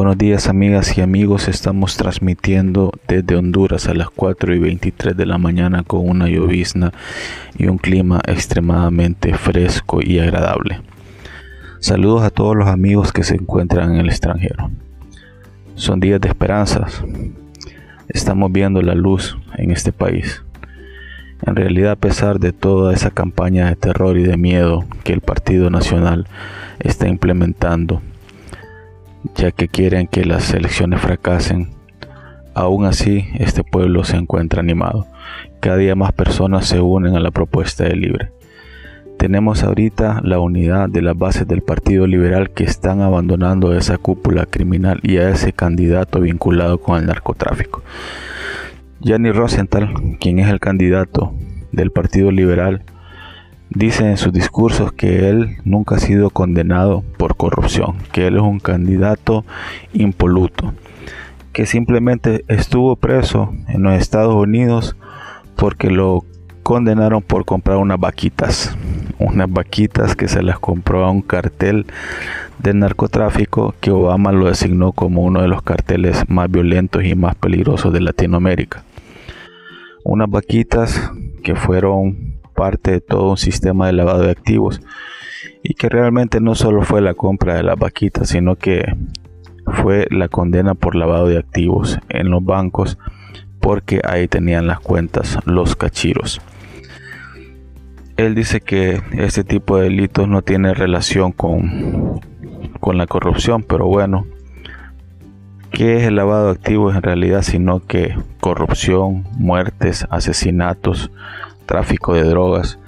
Buenos días amigas y amigos, estamos transmitiendo desde Honduras a las 4 y 23 de la mañana con una llovizna y un clima extremadamente fresco y agradable. Saludos a todos los amigos que se encuentran en el extranjero. Son días de esperanzas. Estamos viendo la luz en este país. En realidad, a pesar de toda esa campaña de terror y de miedo que el Partido Nacional está implementando, ya que quieren que las elecciones fracasen. Aún así, este pueblo se encuentra animado. Cada día más personas se unen a la propuesta de Libre. Tenemos ahorita la unidad de las bases del Partido Liberal que están abandonando esa cúpula criminal y a ese candidato vinculado con el narcotráfico. Gianni Rosenthal, quien es el candidato del Partido Liberal, Dice en sus discursos que él nunca ha sido condenado por corrupción, que él es un candidato impoluto, que simplemente estuvo preso en los Estados Unidos porque lo condenaron por comprar unas vaquitas, unas vaquitas que se las compró a un cartel de narcotráfico que Obama lo designó como uno de los carteles más violentos y más peligrosos de Latinoamérica. Unas vaquitas que fueron parte de todo un sistema de lavado de activos y que realmente no solo fue la compra de las vaquitas, sino que fue la condena por lavado de activos en los bancos porque ahí tenían las cuentas los cachiros. Él dice que este tipo de delitos no tiene relación con, con la corrupción, pero bueno, ¿qué es el lavado de activos en realidad? Sino que corrupción, muertes, asesinatos, tráfico de drogas.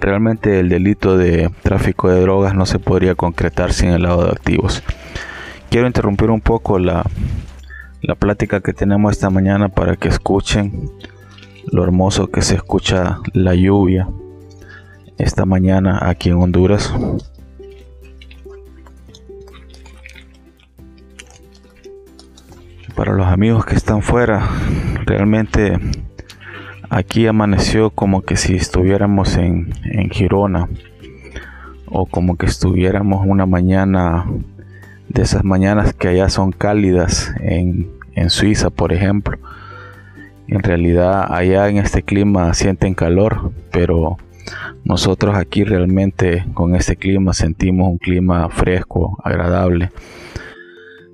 Realmente el delito de tráfico de drogas no se podría concretar sin el lado de activos. Quiero interrumpir un poco la, la plática que tenemos esta mañana para que escuchen lo hermoso que se escucha la lluvia esta mañana aquí en Honduras. Para los amigos que están fuera, realmente Aquí amaneció como que si estuviéramos en, Girona o como que estuviéramos una mañana de esas mañanas que allá son cálidas en, en Suiza, por ejemplo. En realidad allá en este clima sienten calor, pero nosotros aquí realmente con este clima sentimos un clima fresco, agradable.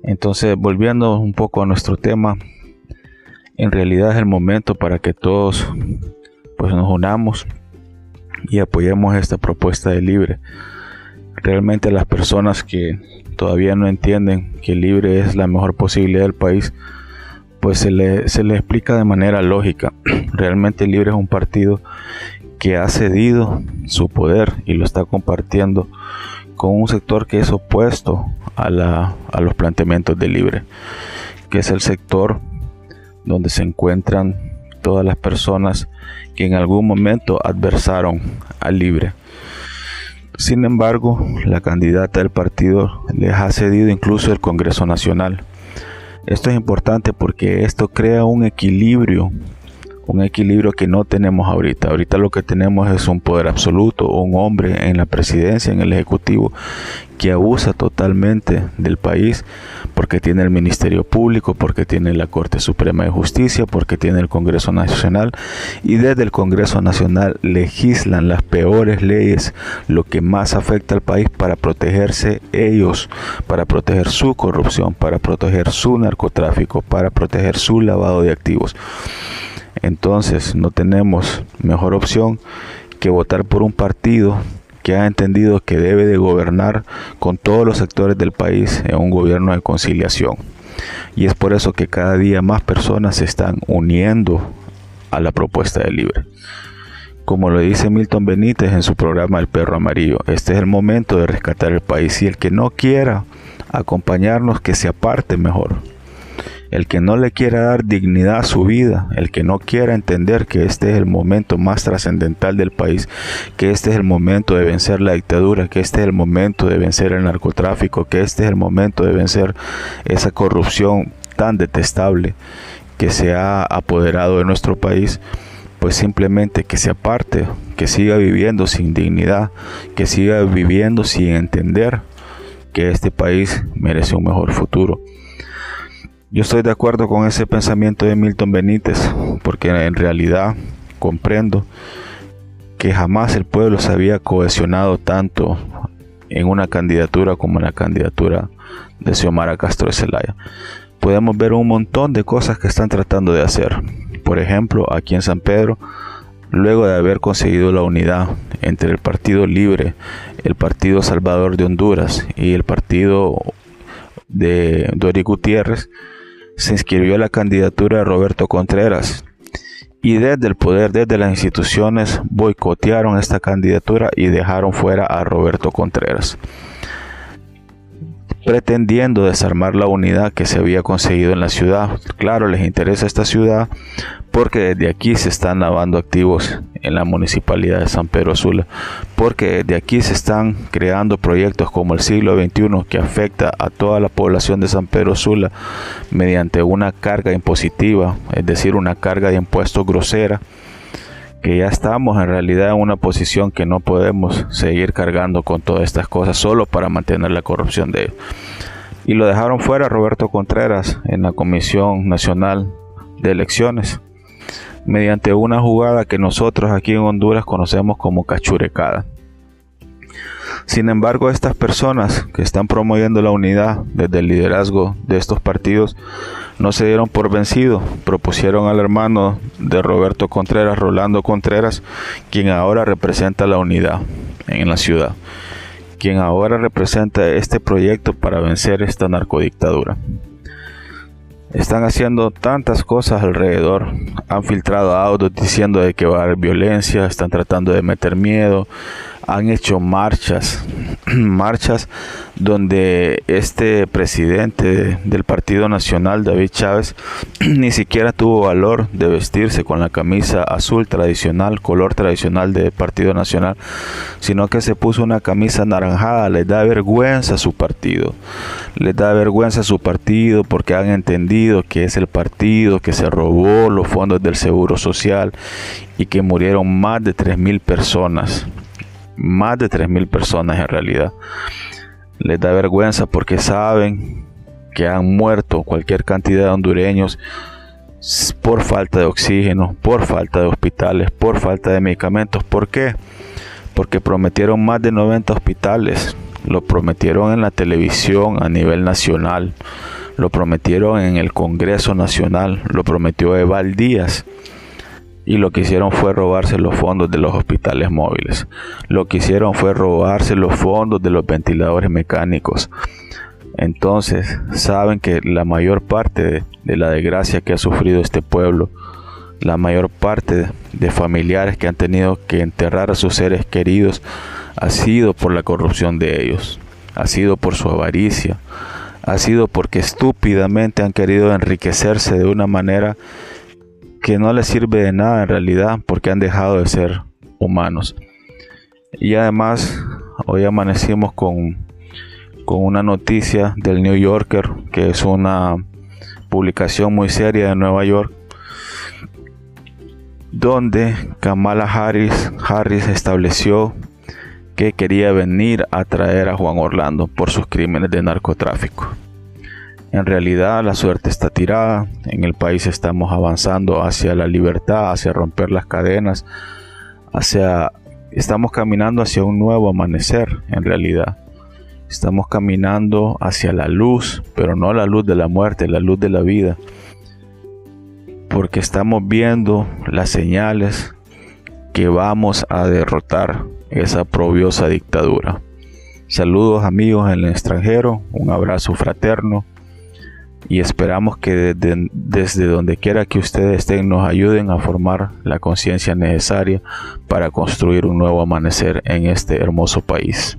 Entonces, volviendo un poco a nuestro tema, en realidad es el momento para que todos pues nos unamos y apoyemos esta propuesta de libre. Realmente las personas que todavía no entienden que libre es la mejor posibilidad del país, pues se le, se le explica de manera lógica. Realmente libre es un partido que ha cedido su poder y lo está compartiendo con un sector que es opuesto a, la, a los planteamientos de libre, que es el sector donde se encuentran todas las personas que en algún momento adversaron al libre. Sin embargo, la candidata del partido les ha cedido incluso el Congreso Nacional. Esto es importante porque esto crea un equilibrio un equilibrio que no tenemos ahorita. Ahorita lo que tenemos es un poder absoluto, un hombre en la presidencia, en el ejecutivo, que abusa totalmente del país porque tiene el Ministerio Público, porque tiene la Corte Suprema de Justicia, porque tiene el Congreso Nacional y desde el Congreso Nacional legislan las peores leyes, lo que más afecta al país para protegerse ellos, para proteger su corrupción, para proteger su narcotráfico, para proteger su lavado de activos. Entonces no tenemos mejor opción que votar por un partido que ha entendido que debe de gobernar con todos los sectores del país en un gobierno de conciliación. Y es por eso que cada día más personas se están uniendo a la propuesta de Libre. Como lo dice Milton Benítez en su programa El Perro Amarillo, este es el momento de rescatar el país y el que no quiera acompañarnos que se aparte mejor el que no le quiera dar dignidad a su vida, el que no quiera entender que este es el momento más trascendental del país, que este es el momento de vencer la dictadura, que este es el momento de vencer el narcotráfico, que este es el momento de vencer esa corrupción tan detestable que se ha apoderado de nuestro país, pues simplemente que se aparte, que siga viviendo sin dignidad, que siga viviendo sin entender que este país merece un mejor futuro. Yo estoy de acuerdo con ese pensamiento de Milton Benítez, porque en realidad comprendo que jamás el pueblo se había cohesionado tanto en una candidatura como en la candidatura de Xiomara Castro de Zelaya. Podemos ver un montón de cosas que están tratando de hacer. Por ejemplo, aquí en San Pedro, luego de haber conseguido la unidad entre el Partido Libre, el Partido Salvador de Honduras y el Partido de Dori Gutiérrez, se inscribió la candidatura de Roberto Contreras. Y desde el poder, desde las instituciones, boicotearon esta candidatura y dejaron fuera a Roberto Contreras pretendiendo desarmar la unidad que se había conseguido en la ciudad. Claro, les interesa esta ciudad porque desde aquí se están lavando activos en la municipalidad de San Pedro Sula, porque desde aquí se están creando proyectos como el siglo XXI que afecta a toda la población de San Pedro Sula mediante una carga impositiva, es decir, una carga de impuestos grosera que ya estamos en realidad en una posición que no podemos seguir cargando con todas estas cosas solo para mantener la corrupción de ellos. Y lo dejaron fuera Roberto Contreras en la Comisión Nacional de Elecciones mediante una jugada que nosotros aquí en Honduras conocemos como cachurecada. Sin embargo, estas personas que están promoviendo la unidad desde el liderazgo de estos partidos no se dieron por vencido. Propusieron al hermano de Roberto Contreras, Rolando Contreras, quien ahora representa la unidad en la ciudad, quien ahora representa este proyecto para vencer esta narcodictadura. Están haciendo tantas cosas alrededor. Han filtrado audios diciendo de que va a haber violencia, están tratando de meter miedo, han hecho marchas, marchas donde este presidente del Partido Nacional, David Chávez, ni siquiera tuvo valor de vestirse con la camisa azul tradicional, color tradicional del Partido Nacional, sino que se puso una camisa naranjada. Les da vergüenza a su partido, les da vergüenza a su partido porque han entendido que es el partido que se robó los fondos del Seguro Social y que murieron más de 3.000 personas más de 3.000 personas en realidad. Les da vergüenza porque saben que han muerto cualquier cantidad de hondureños por falta de oxígeno, por falta de hospitales, por falta de medicamentos. ¿Por qué? Porque prometieron más de 90 hospitales. Lo prometieron en la televisión a nivel nacional. Lo prometieron en el Congreso Nacional. Lo prometió Eval Díaz y lo que hicieron fue robarse los fondos de los hospitales móviles. Lo que hicieron fue robarse los fondos de los ventiladores mecánicos. Entonces, saben que la mayor parte de, la desgracia que ha sufrido este pueblo, la mayor parte de familiares que han tenido que enterrar a sus seres queridos, ha sido por la corrupción de ellos, ha sido por su avaricia, ha sido porque estúpidamente han querido enriquecerse de una manera que no les sirve de nada en realidad porque han dejado de ser humanos. Y además, hoy amanecimos con, con una noticia del New Yorker, que es una publicación muy seria de Nueva York, donde Kamala Harris, Harris estableció que quería venir a traer a Juan Orlando por sus crímenes de narcotráfico. En realidad la suerte está tirada, en el país estamos avanzando hacia la libertad, hacia romper las cadenas, hacia estamos caminando hacia un nuevo amanecer en realidad. Estamos caminando hacia la luz, pero no la luz de la muerte, la luz de la vida. Porque estamos viendo las señales que vamos a derrotar esa probiosa dictadura. Saludos amigos en el extranjero, un abrazo fraterno y esperamos que desde, donde quiera que ustedes estén nos ayuden a formar la conciencia necesaria para construir un nuevo amanecer en este hermoso país.